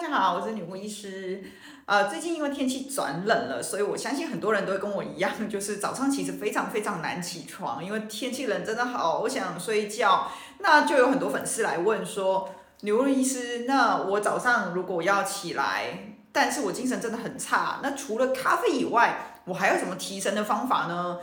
大家好，我是女巫医师。呃，最近因为天气转冷了，所以我相信很多人都会跟我一样，就是早上其实非常非常难起床，因为天气冷真的好想睡觉。那就有很多粉丝来问说，女巫医师，那我早上如果要起来，但是我精神真的很差，那除了咖啡以外，我还有什么提神的方法呢？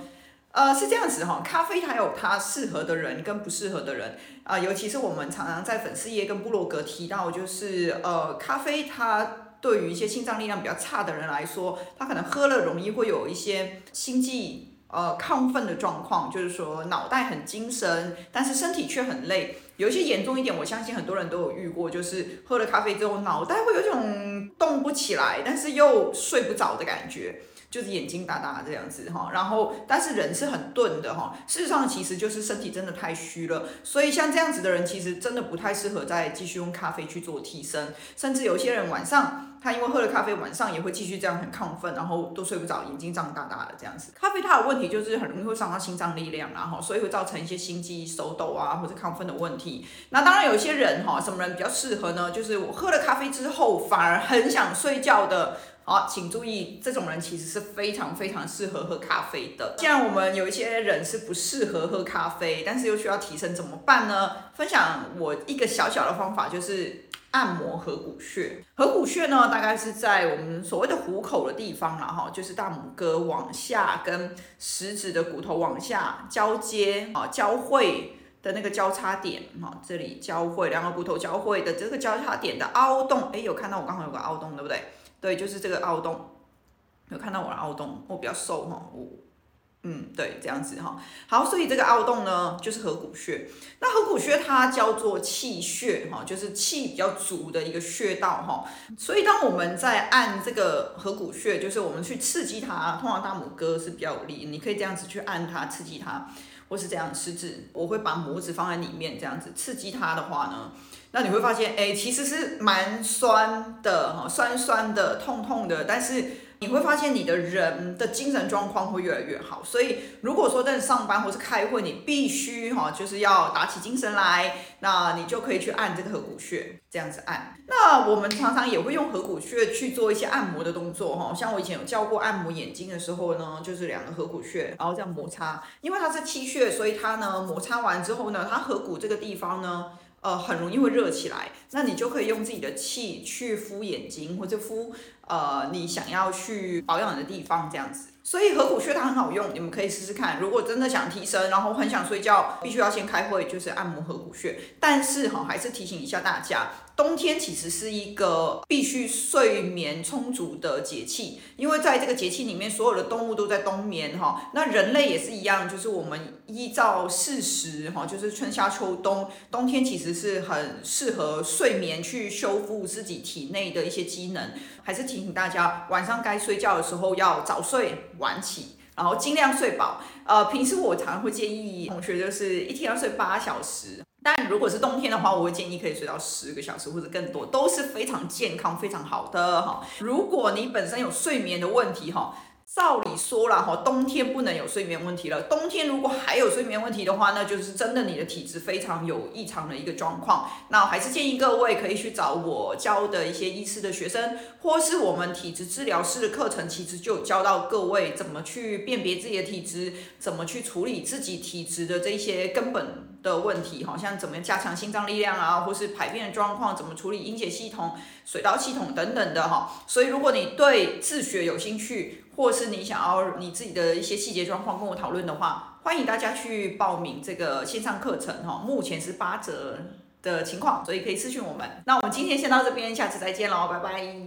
呃，是这样子哈，咖啡它有它适合的人跟不适合的人啊、尤其是我们常常在粉丝页跟部落格提到，就是呃，咖啡它对于一些心脏力量比较差的人来说，他可能喝了容易会有一些心悸呃亢奋的状况，就是说脑袋很精神，但是身体却很累。有一些严重一点，我相信很多人都有遇过，就是喝了咖啡之后，脑袋会有种动不起来，但是又睡不着的感觉。就是眼睛大大这样子哈，然后但是人是很钝的哈。事实上，其实就是身体真的太虚了，所以像这样子的人，其实真的不太适合再继续用咖啡去做提升。甚至有些人晚上他因为喝了咖啡，晚上也会继续这样很亢奋，然后都睡不着，眼睛胀大大的这样子。咖啡它的问题就是很容易会伤到心脏力量，然后所以会造成一些心悸、手抖啊或者亢奋的问题。那当然有些人哈，什么人比较适合呢？就是我喝了咖啡之后反而很想睡觉的。好，请注意，这种人其实是非常非常适合喝咖啡的。既然我们有一些人是不适合喝咖啡，但是又需要提神，怎么办呢？分享我一个小小的方法，就是按摩合谷穴。合谷穴呢，大概是在我们所谓的虎口的地方了哈，就是大拇哥往下跟食指的骨头往下交接啊，交汇的那个交叉点哈，这里交汇两个骨头交汇的这个交叉点的凹洞，哎，有看到我刚好有个凹洞，对不对？对，就是这个凹洞，有看到我的凹洞，我比较瘦哈，我，嗯，对，这样子哈。好，所以这个凹洞呢，就是合谷穴。那合谷穴它叫做气穴哈，就是气比较足的一个穴道哈。所以当我们在按这个合谷穴，就是我们去刺激它，通常大拇哥是比较有力，你可以这样子去按它，刺激它，或是这样食指，我会把拇指放在里面，这样子刺激它的话呢。那你会发现，哎，其实是蛮酸的哈，酸酸的，痛痛的，但是你会发现你的人的精神状况会越来越好。所以，如果说在上班或是开会，你必须哈，就是要打起精神来，那你就可以去按这个合谷穴，这样子按。那我们常常也会用合谷穴去做一些按摩的动作哈，像我以前有教过按摩眼睛的时候呢，就是两个合谷穴，然后这样摩擦，因为它是气穴，所以它呢摩擦完之后呢，它合谷这个地方呢。呃，很容易会热起来，那你就可以用自己的气去敷眼睛，或者敷呃你想要去保养的地方，这样子。所以合谷穴它很好用，你们可以试试看。如果真的想提神，然后很想睡觉，必须要先开会，就是按摩合谷穴。但是哈，还是提醒一下大家，冬天其实是一个必须睡眠充足的节气，因为在这个节气里面，所有的动物都在冬眠哈。那人类也是一样，就是我们依照四时哈，就是春夏秋冬，冬天其实是很适合睡眠去修复自己体内的一些机能。还是提提醒大家，晚上该睡觉的时候要早睡晚起，然后尽量睡饱。呃，平时我常常会建议同学，就是一天要睡八小时。但如果是冬天的话，我会建议可以睡到十个小时或者更多，都是非常健康、非常好的哈。如果你本身有睡眠的问题哈。照理说了哈，冬天不能有睡眠问题了。冬天如果还有睡眠问题的话，那就是真的你的体质非常有异常的一个状况。那还是建议各位可以去找我教的一些医师的学生，或是我们体质治疗师的课程，其实就教到各位怎么去辨别自己的体质，怎么去处理自己体质的这些根本的问题，好像怎么加强心脏力量啊，或是排便的状况，怎么处理阴血系统、水道系统等等的哈。所以如果你对自学有兴趣，或是你想要你自己的一些细节状况跟我讨论的话，欢迎大家去报名这个线上课程哈。目前是八折的情况，所以可以私讯我们。那我们今天先到这边，下次再见喽，拜拜。